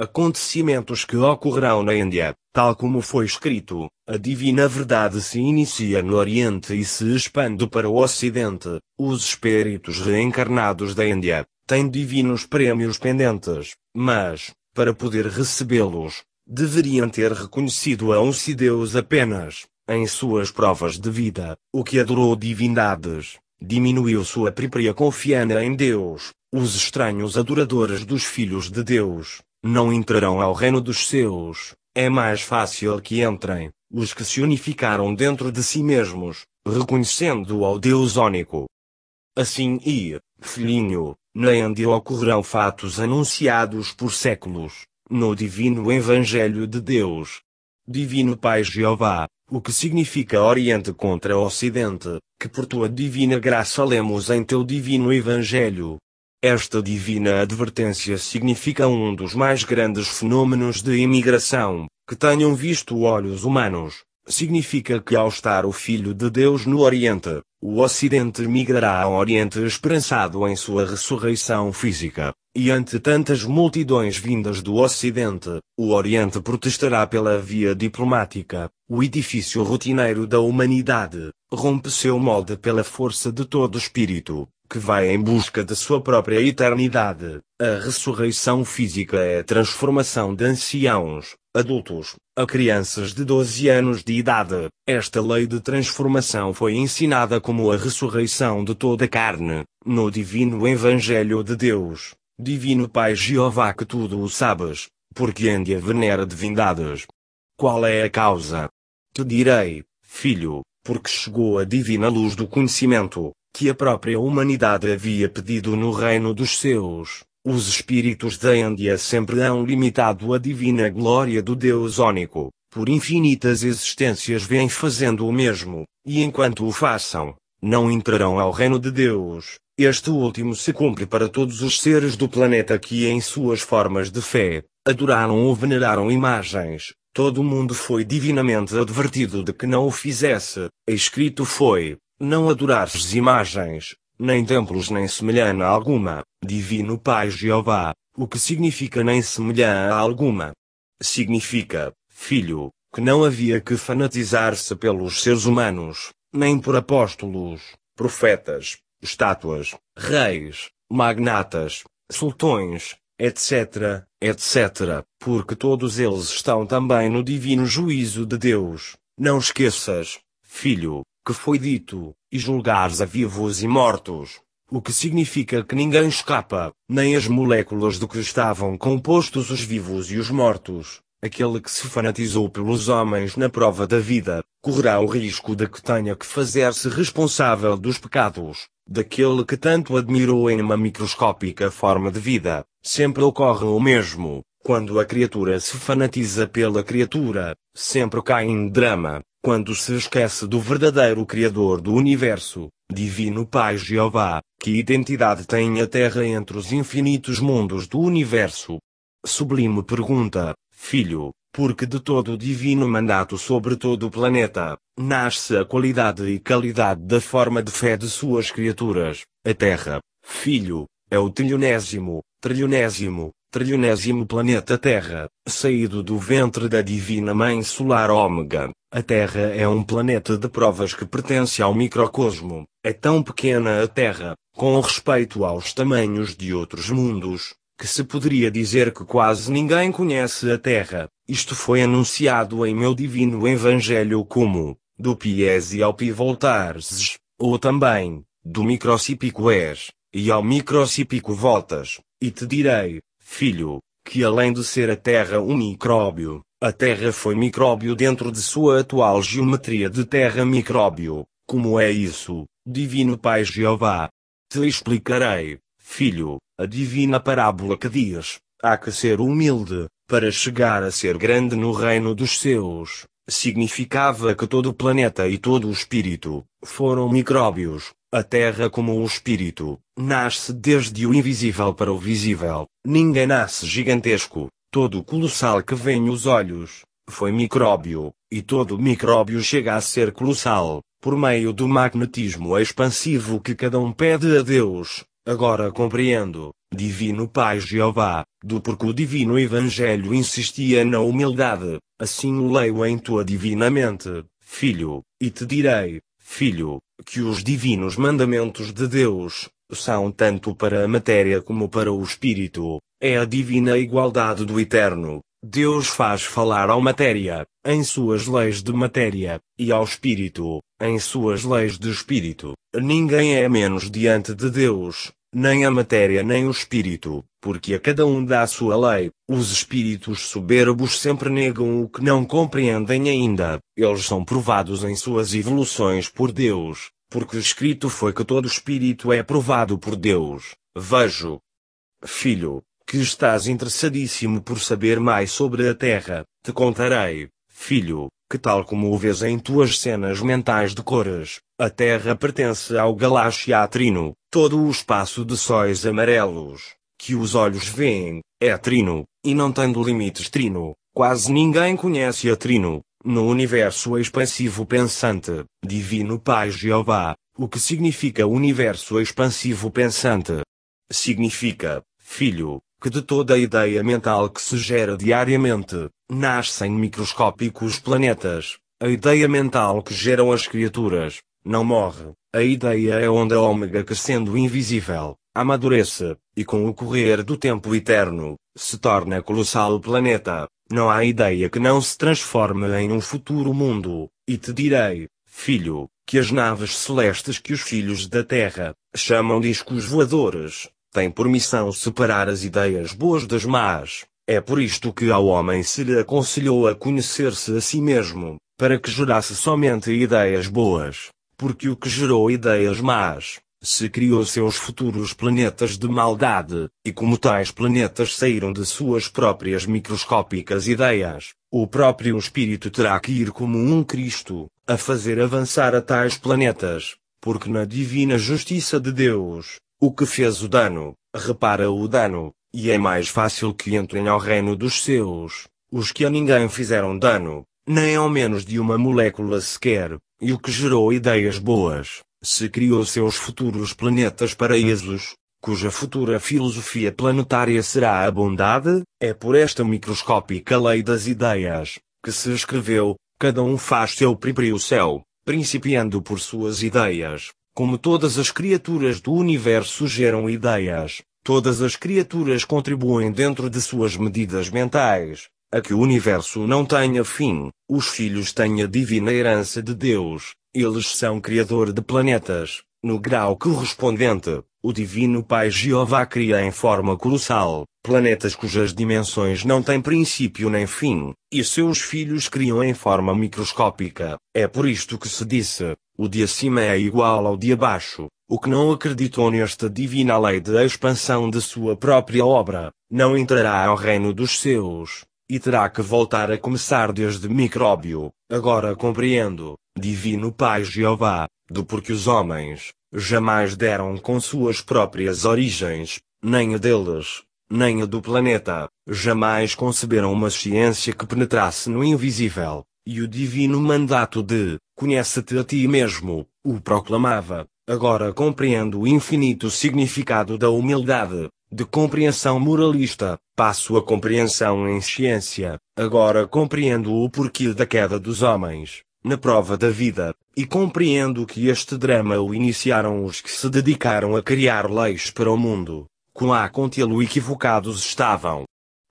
acontecimentos que ocorrerão na Índia, tal como foi escrito, a divina verdade se inicia no Oriente e se expande para o Ocidente. Os espíritos reencarnados da Índia têm divinos prêmios pendentes, mas, para poder recebê-los, deveriam ter reconhecido a um se Deus apenas, em suas provas de vida, o que adorou divindades, diminuiu sua própria confiança em Deus. Os estranhos adoradores dos filhos de Deus, não entrarão ao reino dos seus, é mais fácil que entrem, os que se unificaram dentro de si mesmos, reconhecendo ao Deus único. Assim e, filhinho, na Índia ocorrerão fatos anunciados por séculos, no divino Evangelho de Deus. Divino Pai Jeová, o que significa Oriente contra Ocidente, que por tua divina graça lemos em teu divino Evangelho. Esta divina advertência significa um dos mais grandes fenômenos de imigração, que tenham visto olhos humanos. Significa que ao estar o Filho de Deus no Oriente, o Ocidente migrará ao Oriente esperançado em sua ressurreição física. E ante tantas multidões vindas do Ocidente, o Oriente protestará pela via diplomática. O edifício rotineiro da humanidade rompe seu molde pela força de todo espírito, que vai em busca de sua própria eternidade. A ressurreição física é a transformação de anciãos, adultos, a crianças de 12 anos de idade. Esta lei de transformação foi ensinada como a ressurreição de toda a carne, no divino Evangelho de Deus. Divino Pai Jeová que tudo o sabes, porque ande a venera divindades. Qual é a causa? Te direi, filho, porque chegou a divina luz do conhecimento, que a própria humanidade havia pedido no reino dos seus. Os espíritos da Índia sempre hão limitado a divina glória do Deus único, por infinitas existências vêm fazendo o mesmo, e enquanto o façam, não entrarão ao reino de Deus. Este último se cumpre para todos os seres do planeta que em suas formas de fé, adoraram ou veneraram imagens. Todo mundo foi divinamente advertido de que não o fizesse. Escrito foi, não adorares imagens, nem templos nem semelhança alguma, Divino Pai Jeová, o que significa nem semelhança alguma. Significa, filho, que não havia que fanatizar-se pelos seres humanos, nem por apóstolos, profetas, estátuas, reis, magnatas, sultões, etc., etc., porque todos eles estão também no divino juízo de Deus. Não esqueças, filho, que foi dito, e julgares a vivos e mortos. O que significa que ninguém escapa, nem as moléculas do que estavam compostos os vivos e os mortos. Aquele que se fanatizou pelos homens na prova da vida, correrá o risco de que tenha que fazer-se responsável dos pecados, daquele que tanto admirou em uma microscópica forma de vida. Sempre ocorre o mesmo, quando a criatura se fanatiza pela criatura, sempre cai em drama, quando se esquece do verdadeiro Criador do Universo, Divino Pai Jeová, que identidade tem a Terra entre os infinitos mundos do Universo? Sublime pergunta, filho, porque de todo o divino mandato sobre todo o planeta, nasce a qualidade e qualidade da forma de fé de suas criaturas, a Terra, filho, é o trilionésimo, trilionésimo, trilionésimo planeta Terra, saído do ventre da divina Mãe Solar Ômega. A Terra é um planeta de provas que pertence ao microcosmo. É tão pequena a Terra, com respeito aos tamanhos de outros mundos, que se poderia dizer que quase ninguém conhece a Terra. Isto foi anunciado em meu divino Evangelho como, do Pies ao Pi voltares, ou também, do microcípico és, e ao microcípico voltas, e te direi, filho, que além de ser a Terra um micróbio, a Terra foi micróbio dentro de sua atual geometria de Terra micróbio. Como é isso, Divino Pai Jeová? Te explicarei, filho, a divina parábola que diz: há que ser humilde, para chegar a ser grande no reino dos seus. Significava que todo o planeta e todo o espírito foram micróbios, a Terra como o espírito, nasce desde o invisível para o visível. Ninguém nasce gigantesco, todo colossal que vem os olhos, foi micróbio, e todo micróbio chega a ser colossal, por meio do magnetismo expansivo que cada um pede a Deus. agora compreendo, Divino Pai Jeová, do porque o divino Evangelho insistia na humildade, assim o leio em tua divina mente, filho, e te direi, filho, que os divinos mandamentos de Deus, são tanto para a matéria como para o espírito, é a divina igualdade do eterno. Deus faz falar ao matéria, em suas leis de matéria, e ao espírito, em suas leis de espírito. Ninguém é menos diante de Deus, nem a matéria nem o espírito, porque a cada um dá a sua lei. Os espíritos soberbos sempre negam o que não compreendem ainda. Eles são provados em suas evoluções por Deus, porque escrito foi que todo espírito é provado por Deus. Vejo, filho, que estás interessadíssimo por saber mais sobre a Terra, te contarei, filho, que tal como o vês em tuas cenas mentais de cores, a Terra pertence ao Galáxia Trino, todo o espaço de sóis amarelos, que os olhos veem, é Trino, e não tendo limites Trino, quase ninguém conhece a Trino, no universo expansivo pensante, Divino Pai Jeová, o que significa universo expansivo pensante? Significa, filho, que de toda a ideia mental que se gera diariamente, nascem microscópicos planetas. A ideia mental que geram as criaturas, não morre. A ideia é onda ômega que sendo invisível, amadurece, e com o correr do tempo eterno, se torna colossal planeta. Não há ideia que não se transforme em um futuro mundo, e te direi, filho, que as naves celestes que os filhos da Terra chamam discos voadores, tem por missão separar as ideias boas das más. É por isto que ao homem se lhe aconselhou a conhecer-se a si mesmo, para que gerasse somente ideias boas, porque o que gerou ideias más, se criou seus futuros planetas de maldade, e como tais planetas saíram de suas próprias microscópicas ideias, o próprio espírito terá que ir como um Cristo, a fazer avançar a tais planetas, porque na divina justiça de Deus, o que fez o dano, repara o dano, e é mais fácil que entrem ao reino dos seus, os que a ninguém fizeram dano, nem ao menos de uma molécula sequer, e o que gerou ideias boas, se criou seus futuros planetas paraísos, cuja futura filosofia planetária será a bondade, é por esta microscópica lei das ideias, que se escreveu, cada um faz seu próprio céu, principiando por suas ideias, como todas as criaturas do universo geram ideias, todas as criaturas contribuem dentro de suas medidas mentais, a que o universo não tenha fim, os filhos têm a divina herança de Deus, eles são criador de planetas, no grau correspondente, o Divino Pai Jeová cria em forma colossal, planetas cujas dimensões não têm princípio nem fim, e seus filhos criam em forma microscópica. É por isto que se disse, o de acima é igual ao de abaixo. O que não acreditou nesta divina lei de expansão de sua própria obra, não entrará ao reino dos seus, e terá que voltar a começar desde micróbio. Agora compreendo, divino Pai Jeová, do porque os homens, jamais deram com suas próprias origens, nem a deles, nem a do planeta, jamais conceberam uma ciência que penetrasse no invisível, e o divino mandato de conhece-te a ti mesmo, o proclamava. Agora compreendo o infinito significado da humildade, de compreensão moralista, passo a compreensão em ciência. Agora compreendo o porquê da queda dos homens, na prova da vida, e compreendo que este drama o iniciaram os que se dedicaram a criar leis para o mundo, quão contê-lo equivocados estavam.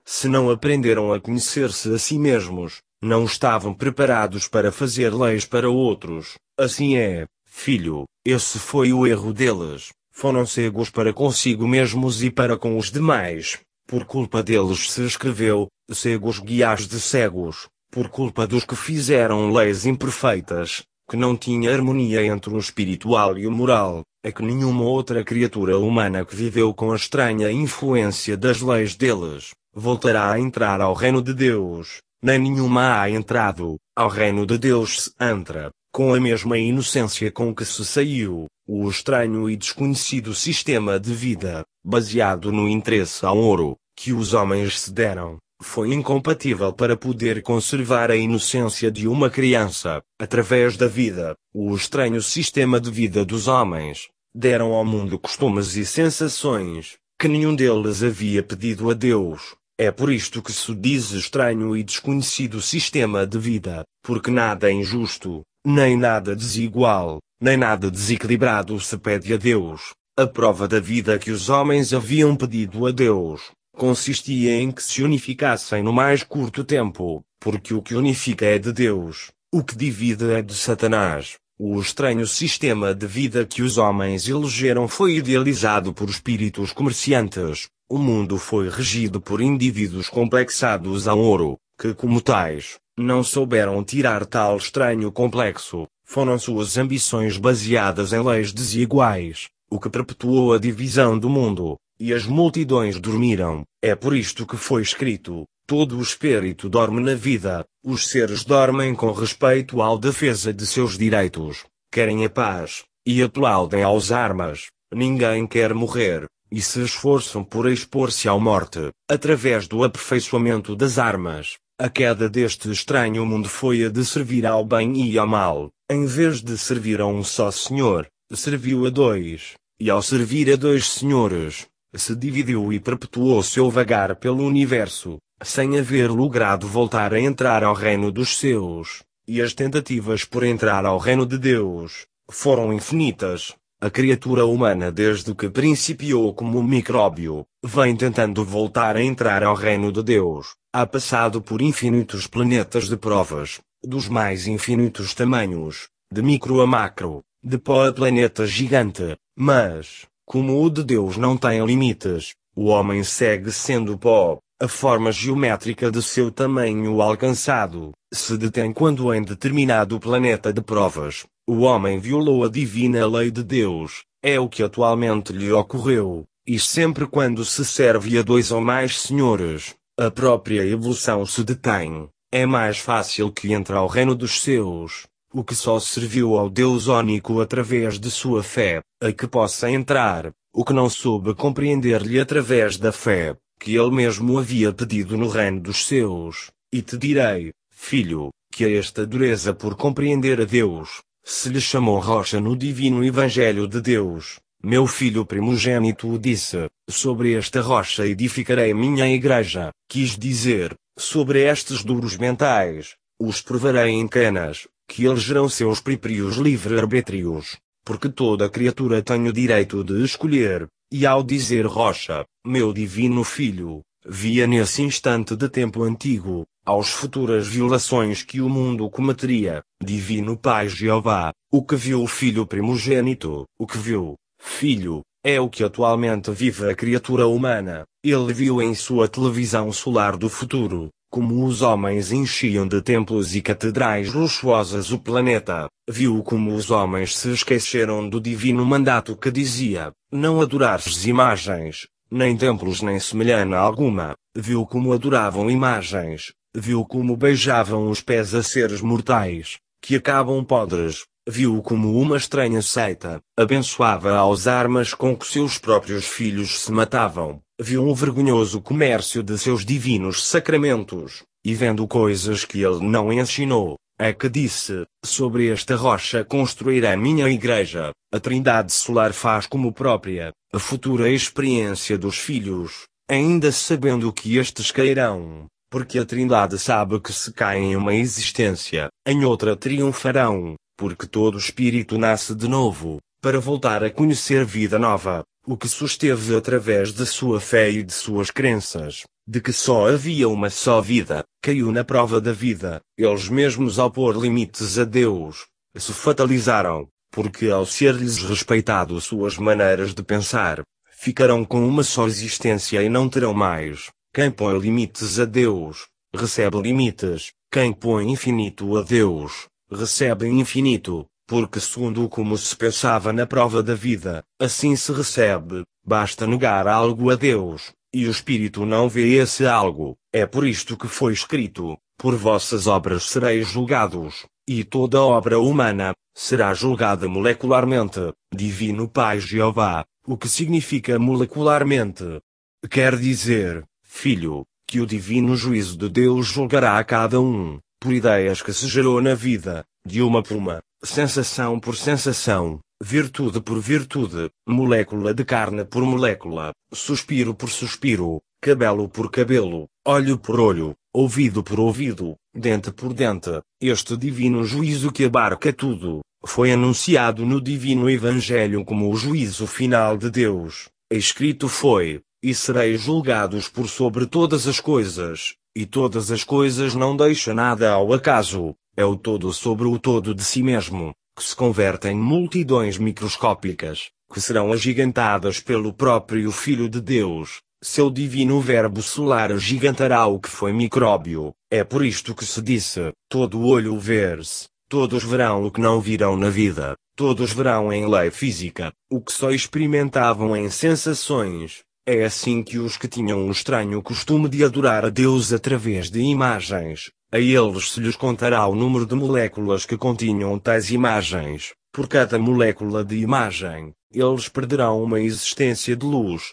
Se não aprenderam a conhecer-se a si mesmos, não estavam preparados para fazer leis para outros. Assim é, filho, esse foi o erro deles. Foram cegos para consigo mesmos e para com os demais. Por culpa deles se escreveu, cegos guias de cegos, por culpa dos que fizeram leis imperfeitas, que não tinha harmonia entre o espiritual e o moral, é que nenhuma outra criatura humana que viveu com a estranha influência das leis deles, voltará a entrar ao reino de Deus nem nenhuma há entrado, ao reino de Deus se entra, com a mesma inocência com que se saiu, o estranho e desconhecido sistema de vida, baseado no interesse ao ouro, que os homens se deram, foi incompatível para poder conservar a inocência de uma criança, através da vida, o estranho sistema de vida dos homens, deram ao mundo costumes e sensações, que nenhum deles havia pedido a Deus. É por isto que se diz estranho e desconhecido sistema de vida, porque nada é injusto, nem nada desigual, nem nada desequilibrado se pede a Deus. A prova da vida que os homens haviam pedido a Deus consistia em que se unificassem no mais curto tempo, porque o que unifica é de Deus, o que divide é de Satanás. O estranho sistema de vida que os homens elegeram foi idealizado por espíritos comerciantes. O mundo foi regido por indivíduos complexados a ouro, que, como tais, não souberam tirar tal estranho complexo. Foram suas ambições baseadas em leis desiguais, o que perpetuou a divisão do mundo, e as multidões dormiram. É por isto que foi escrito: todo o espírito dorme na vida, os seres dormem com respeito à defesa de seus direitos, querem a paz, e aplaudem aos armas. Ninguém quer morrer, e se esforçam por expor-se à morte, através do aperfeiçoamento das armas. A queda deste estranho mundo foi a de servir ao bem e ao mal, em vez de servir a um só Senhor, serviu a dois, e ao servir a dois senhores, se dividiu e perpetuou seu vagar pelo universo, sem haver logrado voltar a entrar ao reino dos seus, e as tentativas por entrar ao reino de Deus, foram infinitas. A criatura humana desde que principiou como micróbio, vem tentando voltar a entrar ao reino de Deus, ha passado por infinitos planetas de provas, dos mais infinitos tamanhos, de micro a macro, de pó a planeta gigante, mas, como o de Deus não tem limites, o homem segue sendo pó, a forma geométrica de seu tamanho alcançado, se detém quando em determinado planeta de provas, o homem violou a divina lei de Deus, é o que atualmente lhe ocorreu, e sempre quando se serve a dois ou mais senhores, a própria evolução se detém, é mais fácil que entre ao reino dos seus, o que só serviu ao Deus único através de sua fé, a que possa entrar, o que não soube compreender-lhe através da fé, que ele mesmo havia pedido no reino dos seus, e te direi, filho, que a esta dureza por compreender a Deus, se lhe chamou rocha no divino Evangelho de Deus, meu filho primogênito disse, sobre esta rocha edificarei minha igreja, quis dizer, sobre estes duros mentais, os provarei em canas, que elegerão seus próprios livre-arbítrios, porque toda criatura tem o direito de escolher, e ao dizer rocha, meu divino filho, via nesse instante de tempo antigo, aos futuras violações que o mundo cometeria, divino Pai Jeová, o que viu o filho primogênito, o que viu, filho, é o que atualmente vive a criatura humana, ele viu em sua televisão solar do futuro, como os homens enchiam de templos e catedrais luxuosas o planeta, viu como os homens se esqueceram do divino mandato que dizia, não adorares imagens, nem templos nem semelhante alguma, viu como adoravam imagens, viu como beijavam os pés a seres mortais, que acabam podres, viu como uma estranha seita, abençoava aos armas com que seus próprios filhos se matavam, viu um vergonhoso comércio de seus divinos sacramentos, e vendo coisas que ele não ensinou, é que disse, sobre esta rocha construirá minha igreja, a trindade solar faz como própria, a futura experiência dos filhos, ainda sabendo que estes cairão, porque a trindade sabe que se caem em uma existência, em outra triunfarão, porque todo espírito nasce de novo, para voltar a conhecer vida nova, o que susteve através de sua fé e de suas crenças, de que só havia uma só vida, caiu na prova da vida, eles mesmos ao pôr limites a Deus, se fatalizaram, porque ao ser-lhes respeitado suas maneiras de pensar, ficarão com uma só existência e não terão mais. Quem põe limites a Deus, recebe limites, quem põe infinito a Deus, recebe infinito porque segundo como se pensava na prova da vida, assim se recebe, basta negar algo a Deus, e o Espírito não vê esse algo, é por isto que foi escrito, por vossas obras sereis julgados, e toda obra humana, será julgada molecularmente, Divino Pai Jeová, o que significa molecularmente? Quer dizer, filho, que o divino juízo de Deus julgará a cada um, por ideias que se gerou na vida, de uma por uma, sensação por sensação, virtude por virtude, molécula de carne por molécula, suspiro por suspiro, cabelo por cabelo, olho por olho, ouvido por ouvido, dente por dente, este divino juízo que abarca tudo, foi anunciado no divino Evangelho como o juízo final de Deus. Escrito foi: E sereis julgados por sobre todas as coisas, e todas as coisas não deixa nada ao acaso, é o todo sobre o todo de si mesmo, que se converte em multidões microscópicas, que serão agigantadas pelo próprio Filho de Deus, seu divino verbo solar agigantará o que foi micróbio, é por isto que se disse, todo olho ver-se, todos verão o que não virão na vida, todos verão em lei física, o que só experimentavam em sensações, é assim que os que tinham o estranho costume de adorar a Deus através de imagens, a eles se lhes contará o número de moléculas que continham tais imagens. Por cada molécula de imagem, eles perderão uma existência de luz.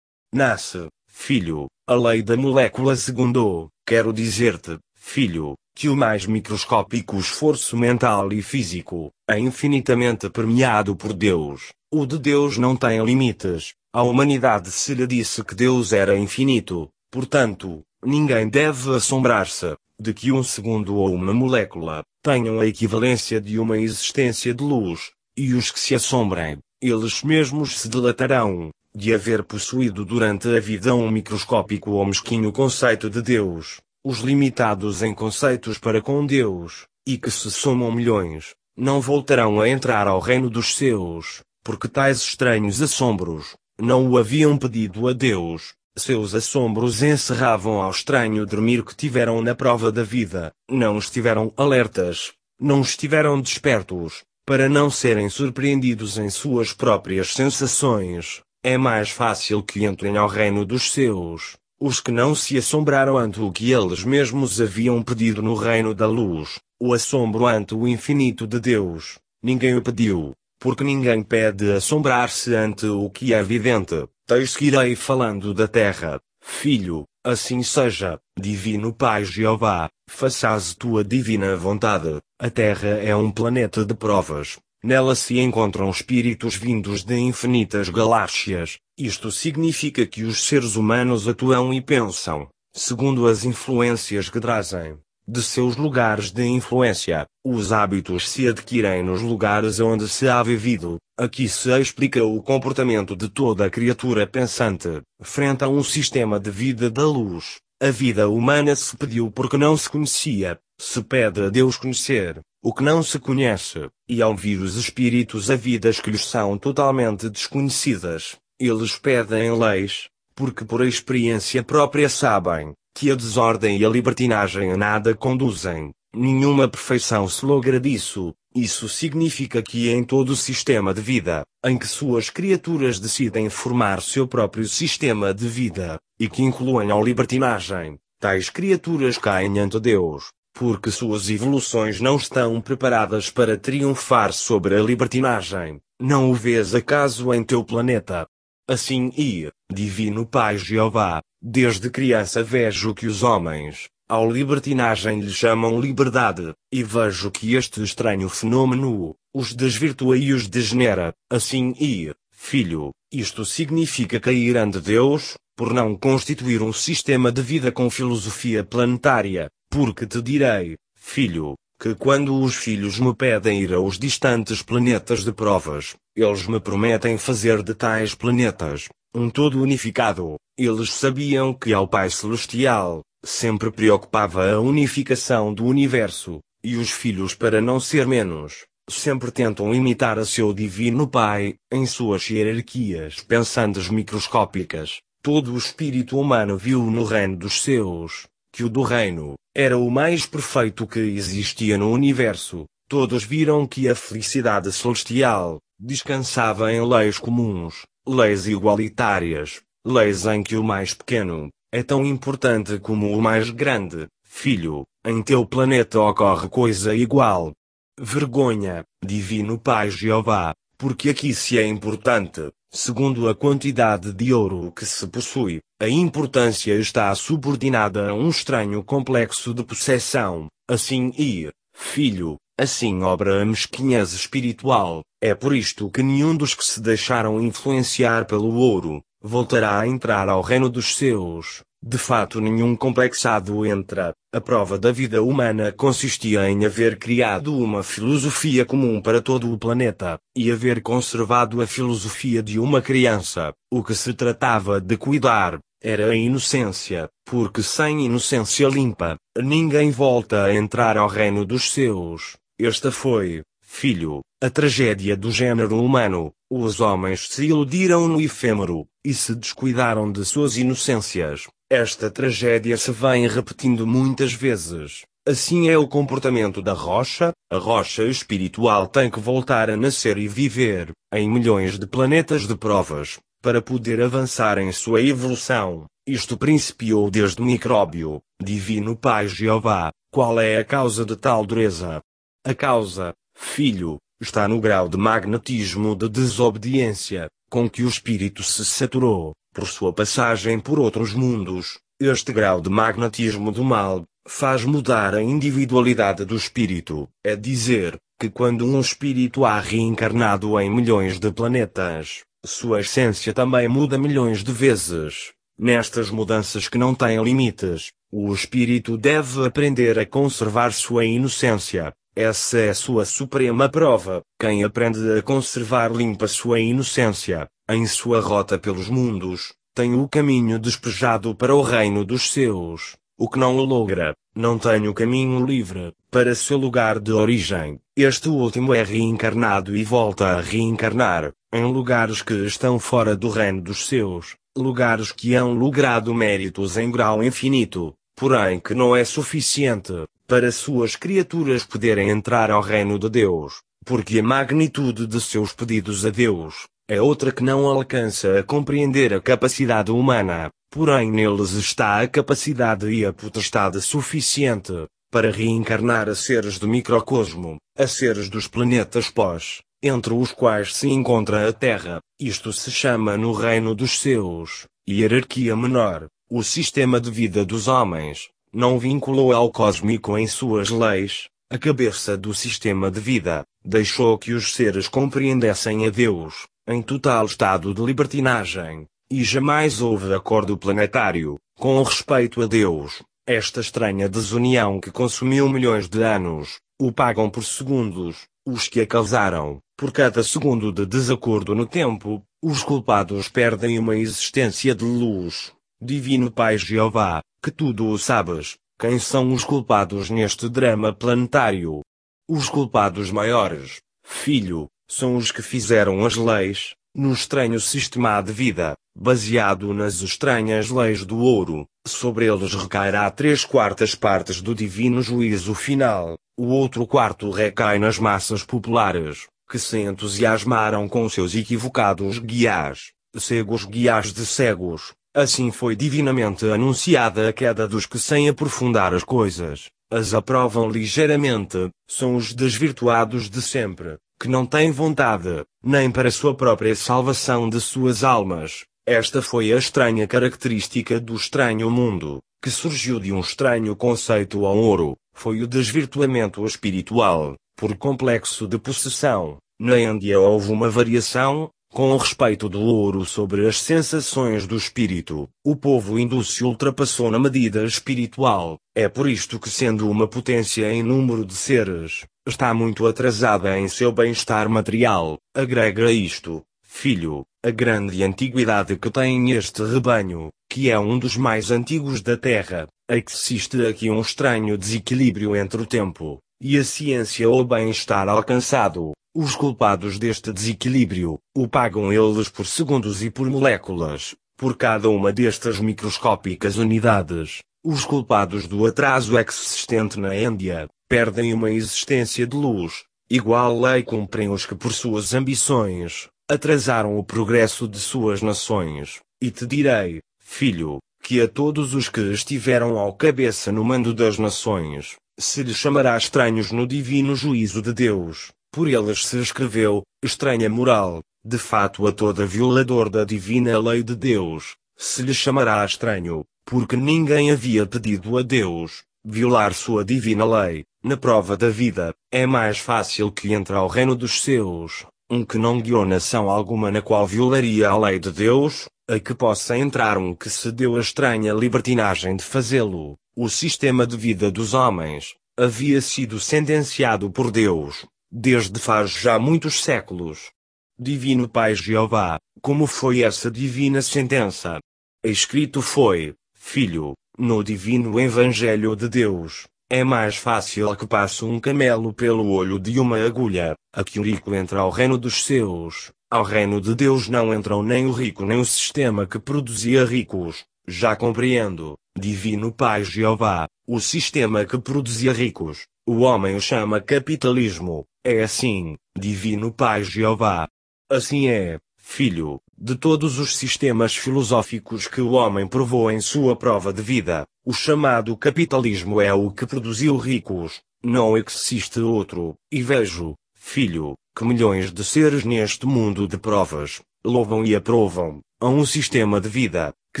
Nasce, filho, a lei da molécula segundo, quero dizer-te, filho, que o mais microscópico esforço mental e físico, é infinitamente permeado por Deus. O de Deus não tem limites, a humanidade se lhe disse que Deus era infinito, portanto, ninguém deve assombrar-se de que um segundo ou uma molécula tenham a equivalência de uma existência de luz, e os que se assombrem, eles mesmos se delatarão de haver possuído durante a vida um microscópico ou mesquinho conceito de Deus, os limitados em conceitos para com Deus, e que se somam milhões, não voltarão a entrar ao reino dos seus, porque tais estranhos assombros, não o haviam pedido a Deus, seus assombros encerravam ao estranho dormir que tiveram na prova da vida, não estiveram alertas, não estiveram despertos, para não serem surpreendidos em suas próprias sensações. É mais fácil que entrem ao reino dos seus, os que não se assombraram ante o que eles mesmos haviam pedido no reino da luz, o assombro ante o infinito de Deus. Ninguém o pediu, porque ninguém pede assombrar-se ante o que é evidente. Tens que irei falando da terra, filho, assim seja, divino Pai Jeová, faças tua divina vontade. A terra é um planeta de provas. Nela se encontram espíritos vindos de infinitas galáxias. Isto significa que os seres humanos atuam e pensam, segundo as influências que trazem de seus lugares de influência. Os hábitos se adquirem nos lugares onde se há vivido. Aqui se explica o comportamento de toda criatura pensante, frente a um sistema de vida da luz. A vida humana se pediu porque não se conhecia, se pede a Deus conhecer, o que não se conhece, e ao vir os espíritos a vidas que lhes são totalmente desconhecidas, eles pedem leis, porque por experiência própria sabem, que a desordem e a libertinagem a nada conduzem. Nenhuma perfeição se logra disso. Isso significa que em todo o sistema de vida, em que suas criaturas decidem formar seu próprio sistema de vida, e que incluem a libertinagem, tais criaturas caem ante Deus, porque suas evoluções não estão preparadas para triunfar sobre a libertinagem. Não o vês acaso em teu planeta, Assim e, Divino Pai Jeová, desde criança vejo que os homens, ao libertinagem lhe chamam liberdade, e vejo que este estranho fenômeno, os desvirtua e os degenera, assim e, filho, isto significa cair ante Deus, por não constituir um sistema de vida com filosofia planetária, porque te direi, filho, que quando os filhos me pedem ir aos distantes planetas de provas, eles me prometem fazer de tais planetas um todo unificado. Eles sabiam que ao Pai Celestial sempre preocupava a unificação do universo, e os filhos, para não ser menos, sempre tentam imitar a seu divino Pai, em suas hierarquias pensantes microscópicas. Todo o espírito humano viu no reino dos seus, que o do reino, era o mais perfeito que existia no universo. Todos viram que a felicidade celestial descansava em leis comuns, leis igualitárias, leis em que o mais pequeno é tão importante como o mais grande. Filho, em teu planeta ocorre coisa igual. Vergonha, Divino Pai Jeová, porque aqui se é importante, segundo a quantidade de ouro que se possui, a importância está subordinada a um estranho complexo de possessão. Assim e, filho, assim obra a mesquinhez espiritual, é por isto que nenhum dos que se deixaram influenciar pelo ouro, voltará a entrar ao reino dos seus. De fato nenhum complexado entra. A prova da vida humana consistia em haver criado uma filosofia comum para todo o planeta, e haver conservado a filosofia de uma criança. O que se tratava de cuidar, era a inocência, porque sem inocência limpa, ninguém volta a entrar ao reino dos seus. Esta foi, filho, a tragédia do gênero humano. Os homens se iludiram no efêmero, e se descuidaram de suas inocências. Esta tragédia se vem repetindo muitas vezes. Assim é o comportamento da rocha, a rocha espiritual tem que voltar a nascer e viver, em milhões de planetas de provas, para poder avançar em sua evolução. Isto principiou desde o micróbio, Divino Pai Jeová. Qual é a causa de tal dureza? A causa, filho, está no grau de magnetismo de desobediência, com que o espírito se saturou, por sua passagem por outros mundos. Este grau de magnetismo do mal, faz mudar a individualidade do espírito. É dizer, que quando um espírito há reencarnado em milhões de planetas, sua essência também muda milhões de vezes. Nestas mudanças que não têm limites, o espírito deve aprender a conservar sua inocência. Essa é sua suprema prova. Quem aprende a conservar limpa sua inocência, em sua rota pelos mundos, tem o caminho despejado para o reino dos seus. O que não o logra, não tem o caminho livre, para seu lugar de origem. Este último é reencarnado e volta a reencarnar, em lugares que estão fora do reino dos seus, lugares que hão logrado méritos em grau infinito, porém que não é suficiente, para suas criaturas poderem entrar ao reino de Deus, porque a magnitude de seus pedidos a Deus, é outra que não alcança a compreender a capacidade humana, porém neles está a capacidade e a potestade suficiente para reencarnar a seres do microcosmo, a seres dos planetas pós, entre os quais se encontra a Terra. Isto se chama no reino dos seus, hierarquia menor, o sistema de vida dos homens, não vinculou ao cósmico em suas leis, a cabeça do sistema de vida, deixou que os seres compreendessem a Deus, em total estado de libertinagem, e jamais houve acordo planetário, com respeito a Deus. Esta estranha desunião que consumiu milhões de anos, o pagam por segundos, os que a causaram, por cada segundo de desacordo no tempo, os culpados perdem uma existência de luz. Divino Pai Jeová, que tudo o sabes, quem são os culpados neste drama planetário? Os culpados maiores, filho, são os que fizeram as leis, no estranho sistema de vida, baseado nas estranhas leis do ouro, sobre eles recairá três quartas partes do divino juízo final, o outro quarto recai nas massas populares, que se entusiasmaram com seus equivocados guias, cegos guias de cegos. Assim foi divinamente anunciada a queda dos que sem aprofundar as coisas, as aprovam ligeiramente, são os desvirtuados de sempre, que não têm vontade, nem para sua própria salvação de suas almas. Esta foi a estranha característica do estranho mundo, que surgiu de um estranho conceito ao ouro, foi o desvirtuamento espiritual, por complexo de possessão. Na Índia houve uma variação, com o respeito do ouro sobre as sensações do espírito, o povo hindu se ultrapassou na medida espiritual. É por isto que, sendo uma potência em número de seres, está muito atrasada em seu bem-estar material. Agrega isto, filho, a grande antiguidade que tem este rebanho, que é um dos mais antigos da Terra, existe aqui um estranho desequilíbrio entre o tempo e a ciência ou bem-estar alcançado. Os culpados deste desequilíbrio, o pagam eles por segundos e por moléculas, por cada uma destas microscópicas unidades. Os culpados do atraso existente na Índia, perdem uma existência de luz, igual lei cumprem os que por suas ambições, atrasaram o progresso de suas nações. E te direi, filho, que a todos os que estiveram ao cabeça no mando das nações, se lhes chamará estranhos no divino juízo de Deus por eles se escreveu, estranha moral, de fato a toda violador da divina lei de Deus, se lhe chamará estranho, porque ninguém havia pedido a Deus, violar sua divina lei, na prova da vida, é mais fácil que entre ao reino dos seus, um que não guiou nação alguma na qual violaria a lei de Deus, a que possa entrar um que se deu a estranha libertinagem de fazê-lo. O sistema de vida dos homens havia sido sentenciado por Deus, desde faz já muitos séculos. Divino Pai Jeová, como foi essa divina sentença? Escrito foi, Filho, no divino Evangelho de Deus, é mais fácil que passe um camelo pelo olho de uma agulha, a que o rico entra ao reino dos seus. Ao reino de Deus não entram nem o rico nem o sistema que produzia ricos. Já compreendo, divino Pai Jeová, o sistema que produzia ricos. O homem o chama capitalismo. É assim, divino Pai Jeová. Assim é, filho, de todos os sistemas filosóficos que o homem provou em sua prova de vida, o chamado capitalismo é o que produziu ricos, não existe outro, e vejo, filho, que milhões de seres neste mundo de provas, louvam e aprovam, a um sistema de vida, que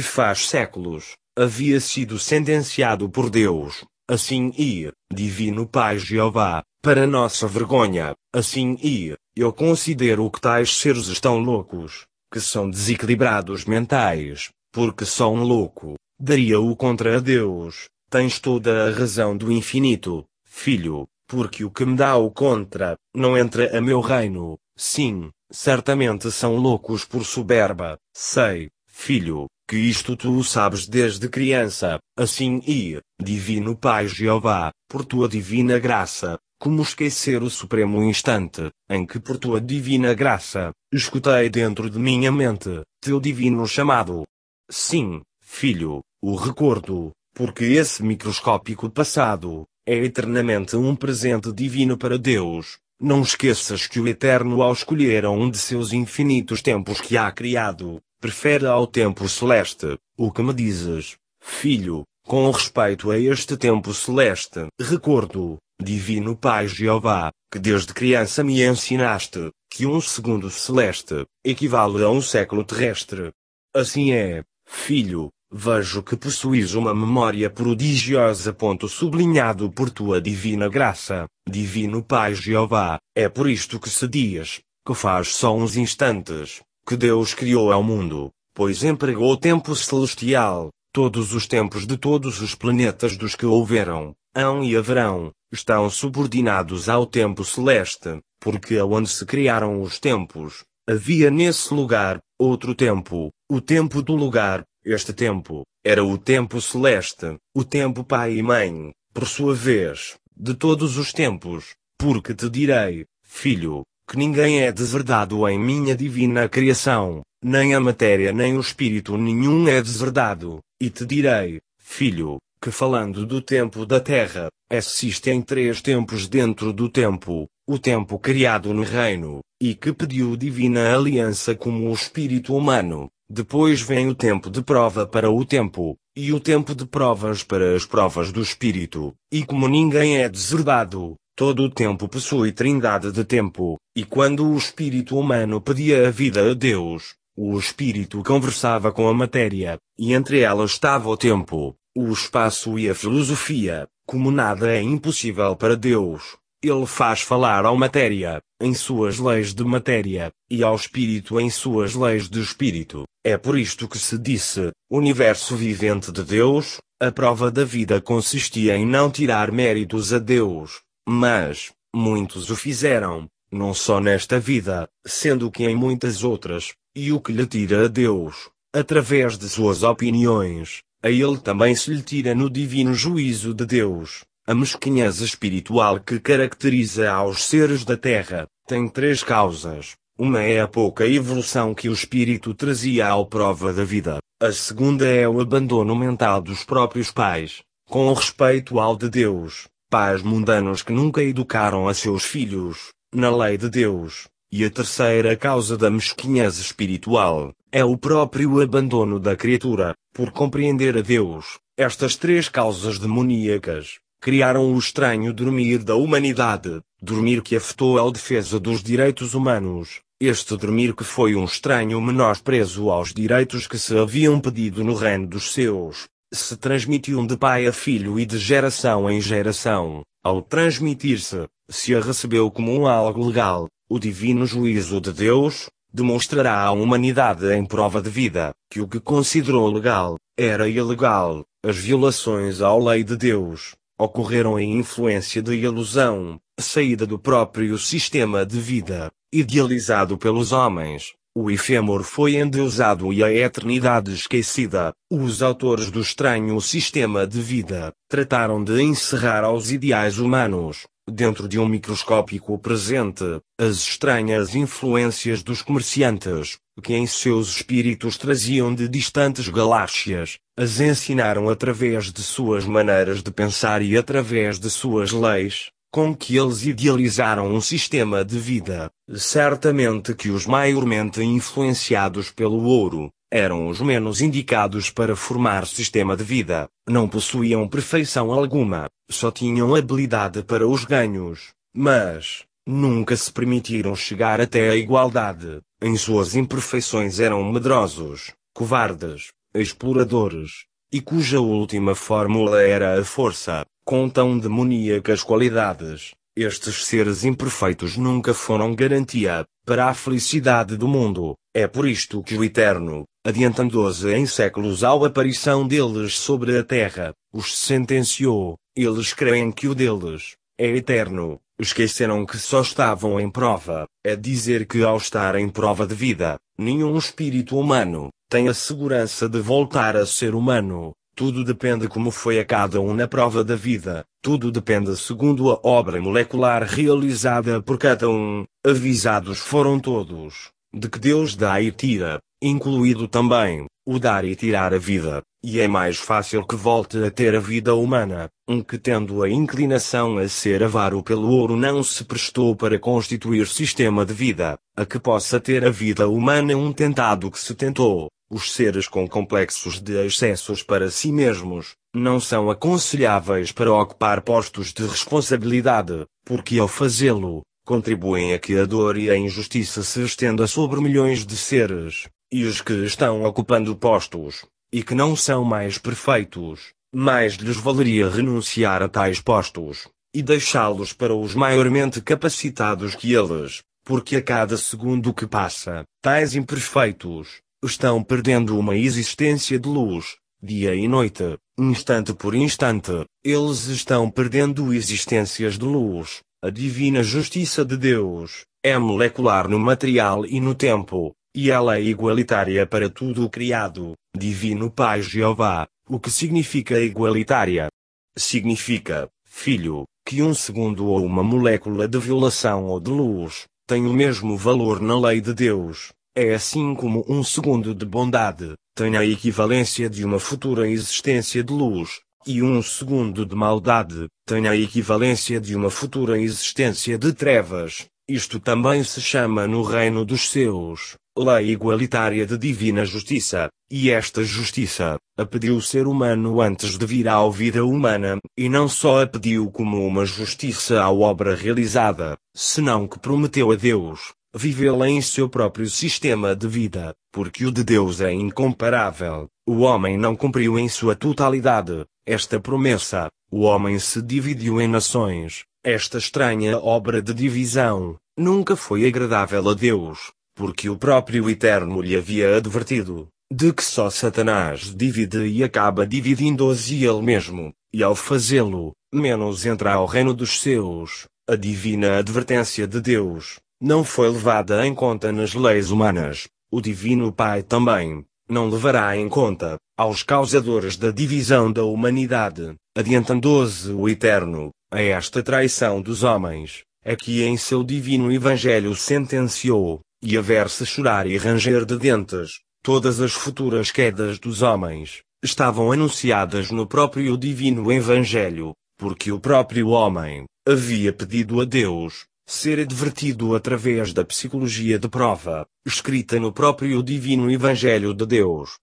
faz séculos, havia sido sentenciado por Deus, assim e, divino Pai Jeová, para nossa vergonha, assim e, eu considero que tais seres estão loucos, que são desequilibrados mentais, porque só um louco daria-o contra a Deus. Tens toda a razão do infinito, filho, porque o que me dá o contra, não entra a meu reino. Sim, certamente são loucos por soberba, sei, filho, que isto tu o sabes desde criança, assim e, divino Pai Jeová, por tua divina graça, como esquecer o supremo instante, em que por tua divina graça, escutei dentro de minha mente, teu divino chamado. Sim, filho, o recordo, porque esse microscópico passado, é eternamente um presente divino para Deus. Não esqueças que o Eterno ao escolher um de seus infinitos tempos que há criado, prefere ao tempo celeste, o que me dizes, filho, com respeito a este tempo celeste, recordo, Divino Pai Jeová, que desde criança me ensinaste, que um segundo celeste, equivale a um século terrestre. Assim é, filho, vejo que possuis uma memória prodigiosa. Ponto sublinhado por tua divina graça, Divino Pai Jeová, é por isto que se diz, que faz só uns instantes, que Deus criou ao mundo, pois empregou o tempo celestial, todos os tempos de todos os planetas dos que houveram, hão e haverão, estão subordinados ao tempo celeste, porque aonde se criaram os tempos, havia nesse lugar, outro tempo, o tempo do lugar, este tempo, era o tempo celeste, o tempo pai e mãe, por sua vez, de todos os tempos, porque te direi, filho, que ninguém é desverdado em minha divina criação, nem a matéria nem o espírito nenhum é desverdado, e te direi, filho, que falando do tempo da Terra, existem três tempos dentro do tempo, o tempo criado no reino, e que pediu divina aliança como o espírito humano. Depois vem o tempo de prova para o tempo, e o tempo de provas para as provas do espírito, e como ninguém é deserdado, todo o tempo possui trindade de tempo, e quando o espírito humano pedia a vida a Deus, o espírito conversava com a matéria, e entre elas estava o tempo, o espaço e a filosofia, como nada é impossível para Deus, ele faz falar ao matéria, em suas leis de matéria, e ao espírito em suas leis de espírito. É por isto que se disse, universo vivente de Deus, a prova da vida consistia em não tirar méritos a Deus, mas, muitos o fizeram, não só nesta vida, sendo que em muitas outras, e o que lhe tira a Deus, através de suas opiniões, a ele também se lhe tira no divino juízo de Deus. A mesquinhez espiritual que caracteriza aos seres da Terra tem três causas. Uma é a pouca evolução que o espírito trazia ao prova da vida. A segunda é o abandono mental dos próprios pais, com respeito ao de Deus, pais mundanos que nunca educaram a seus filhos, na lei de Deus. E a terceira causa da mesquinhez espiritual é o próprio abandono da criatura, por compreender a Deus. Estas três causas demoníacas criaram o estranho dormir da humanidade, dormir que afetou a defesa dos direitos humanos, este dormir que foi um estranho menosprezo aos direitos que se haviam pedido no reino dos seus, se transmitiu de pai a filho e de geração em geração, ao transmitir-se, se a recebeu como um algo legal, o divino juízo de Deus, demonstrará à humanidade em prova de vida, que o que considerou legal, era ilegal, as violações à lei de Deus, ocorreram em influência de ilusão, saída do próprio sistema de vida, idealizado pelos homens. O efêmero foi endeusado e a eternidade esquecida. Os autores do estranho sistema de vida trataram de encerrar aos ideais humanos, dentro de um microscópico presente, as estranhas influências dos comerciantes, que em seus espíritos traziam de distantes galáxias, as ensinaram através de suas maneiras de pensar e através de suas leis, com que eles idealizaram um sistema de vida. Certamente que os maiormente influenciados pelo ouro, eram os menos indicados para formar sistema de vida, não possuíam perfeição alguma, só tinham habilidade para os ganhos, mas, nunca se permitiram chegar até a igualdade, em suas imperfeições eram medrosos, covardes, exploradores, e cuja última fórmula era a força, com tão demoníacas qualidades. Estes seres imperfeitos nunca foram garantia para a felicidade do mundo. É por isto que o Eterno, adiantando-se em séculos à aparição deles sobre a terra, os sentenciou. Eles creem que o deles é eterno. Esqueceram que só estavam em prova. É dizer que ao estar em prova de vida, nenhum espírito humano tem a segurança de voltar a ser humano. Tudo depende como foi a cada um na prova da vida, tudo depende segundo a obra molecular realizada por cada um, avisados foram todos, de que Deus dá e tira, incluído também, o dar e tirar a vida, e é mais fácil que volte a ter a vida humana, um que tendo a inclinação a ser avaro pelo ouro não se prestou para constituir sistema de vida, a que possa ter a vida humana um tentado que se tentou, os seres com complexos de excessos para si mesmos, não são aconselháveis para ocupar postos de responsabilidade, porque ao fazê-lo, contribuem a que a dor e a injustiça se estenda sobre milhões de seres, e os que estão ocupando postos, e que não são mais perfeitos, mais lhes valeria renunciar a tais postos, e deixá-los para os maiormente capacitados que eles, porque a cada segundo que passa, tais imperfeitos, estão perdendo uma existência de luz, dia e noite, instante por instante, eles estão perdendo existências de luz. A divina justiça de Deus é molecular no material e no tempo, e ela é igualitária para tudo o criado. Divino Pai Jeová, o que significa igualitária? Significa, filho, que um segundo ou uma molécula de violação ou de luz tem o mesmo valor na lei de Deus. É assim como um segundo de bondade tem a equivalência de uma futura existência de luz, e um segundo de maldade tem a equivalência de uma futura existência de trevas. Isto também se chama no reino dos seus, lei igualitária de divina justiça, e esta justiça, a pediu o ser humano antes de vir à vida humana, e não só a pediu como uma justiça à obra realizada, senão que prometeu a Deus, vivê-la em seu próprio sistema de vida, porque o de Deus é incomparável. O homem não cumpriu em sua totalidade esta promessa. O homem se dividiu em nações. Esta estranha obra de divisão nunca foi agradável a Deus, porque o próprio Eterno lhe havia advertido de que só Satanás divide e acaba dividindo-se ele mesmo, e ao fazê-lo, menos entra ao reino dos seus. A divina advertência de Deus não foi levada em conta nas leis humanas. O Divino Pai também não levará em conta aos causadores da divisão da humanidade, adiantando-se o Eterno a esta traição dos homens, é que em seu divino Evangelho sentenciou, e haver-se chorar e ranger de dentes, todas as futuras quedas dos homens, estavam anunciadas no próprio divino Evangelho, porque o próprio homem havia pedido a Deus ser advertido através da psicologia de prova, escrita no próprio divino Evangelho de Deus,